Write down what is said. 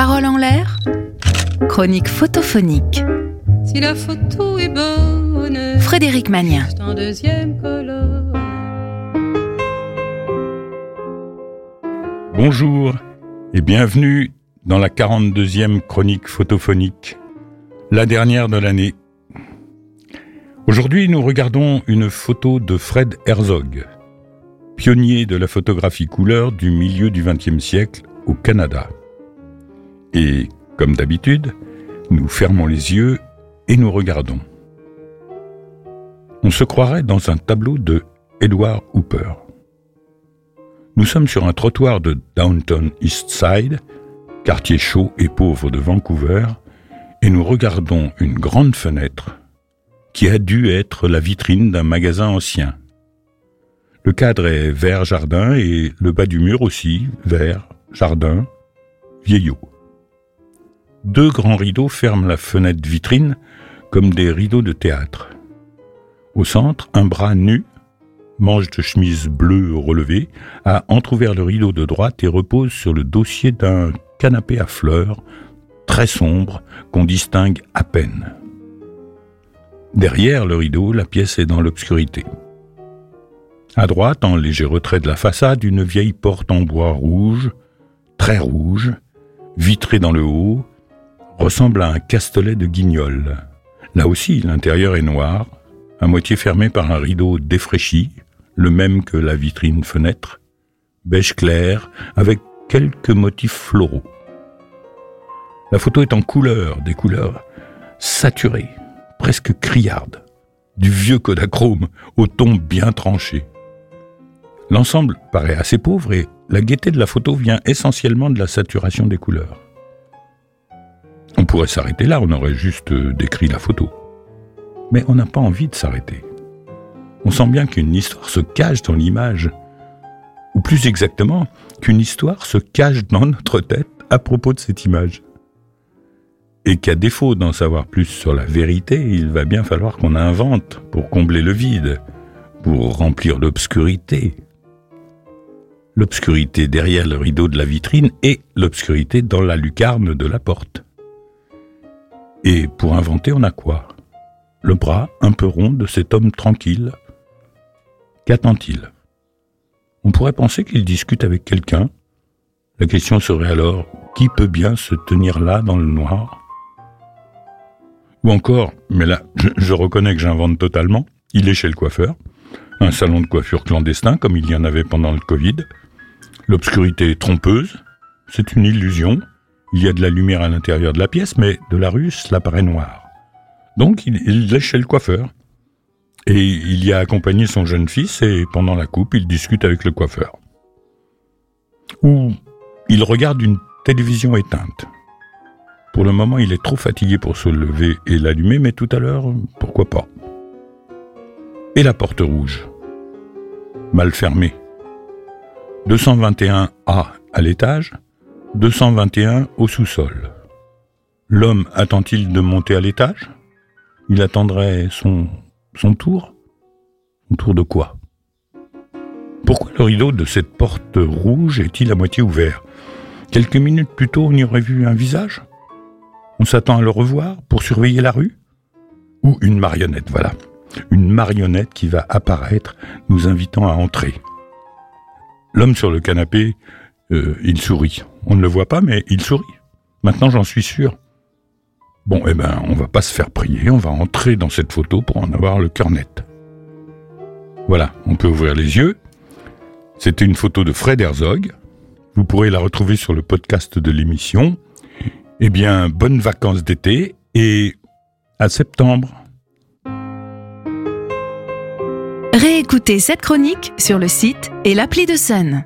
Parole en l'air Chronique photophonique. Si la photo est bonne, Frédéric Magnien. juste en deuxième colonne. Bonjour et bienvenue dans la 42e chronique photophonique, la dernière de l'année. Aujourd'hui, nous regardons une photo de Fred Herzog, pionnier de la photographie couleur du milieu du XXe siècle au Canada. Et, comme d'habitude, nous fermons les yeux et nous regardons. On se croirait dans un tableau de Edward Hooper. Nous sommes sur un trottoir de Downtown East Side, quartier chaud et pauvre de Vancouver, et nous regardons une grande fenêtre qui a dû être la vitrine d'un magasin ancien. Le cadre est vert jardin et le bas du mur aussi, vert, jardin, vieillot. Deux grands rideaux ferment la fenêtre vitrine comme des rideaux de théâtre. Au centre, un bras nu manche de chemise bleue relevée, a entr'ouvert le rideau de droite et repose sur le dossier d'un canapé à fleurs, très sombre, qu'on distingue à peine. Derrière le rideau, la pièce est dans l'obscurité. À droite, en léger retrait de la façade, une vieille porte en bois rouge, très rouge, vitrée dans le haut, ressemble à un castelet de guignol. Là aussi, l'intérieur est noir, à moitié fermé par un rideau défraîchi, le même que la vitrine fenêtre, beige clair, avec quelques motifs floraux. La photo est en couleur, des couleurs saturées, presque criardes, du vieux Kodachrome au ton bien tranché. L'ensemble paraît assez pauvre et la gaieté de la photo vient essentiellement de la saturation des couleurs. Pourrait s'arrêter là, on aurait juste décrit la photo. Mais on n'a pas envie de s'arrêter. On sent bien qu'une histoire se cache dans l'image. Ou plus exactement, qu'une histoire se cache dans notre tête à propos de cette image. Et qu'à défaut d'en savoir plus sur la vérité, il va bien falloir qu'on invente pour combler le vide, pour remplir l'obscurité. L'obscurité derrière le rideau de la vitrine et l'obscurité dans la lucarne de la porte. Et pour inventer, on a quoi? Le bras un peu rond de cet homme tranquille, Qu'attend-il? On pourrait penser qu'il discute avec quelqu'un. La question serait alors, qui peut bien se tenir là dans le noir? Ou encore, mais là, je, reconnais que j'invente totalement, il est chez le coiffeur, un salon de coiffure clandestin comme il y en avait pendant le Covid. L'obscurité est trompeuse, c'est une illusion, il y a de la lumière à l'intérieur de la pièce, mais de la rue, cela paraît noir. Donc il, il est chez le coiffeur. Et il y a accompagné son jeune fils et pendant la coupe, il discute avec le coiffeur. Ou il regarde une télévision éteinte. Pour le moment, il est trop fatigué pour se lever et l'allumer, mais tout à l'heure, pourquoi pas. Et la porte rouge. Mal fermée. 221A à l'étage, 221 au sous-sol. L'homme attend-il de monter à l'étage? Il attendrait son son tour? Son tour de quoi? Pourquoi le rideau de cette porte rouge est-il à moitié ouvert? Quelques minutes plus tôt, on y aurait vu un visage? On s'attend à le revoir pour surveiller la rue? Ou une marionnette, voilà. Une marionnette qui va apparaître, nous invitant à entrer. L'homme sur le canapé, euh, il sourit. On ne le voit pas, mais il sourit. Maintenant, j'en suis sûr. Bon, eh ben, on va pas se faire prier, on va entrer dans cette photo pour en avoir le cœur net. Voilà, on peut ouvrir les yeux. C'était une photo de Fred Herzog. Vous pourrez la retrouver sur le podcast de l'émission. Eh bien, bonnes vacances d'été et à septembre. Réécoutez cette chronique sur le site et l'appli de Sun.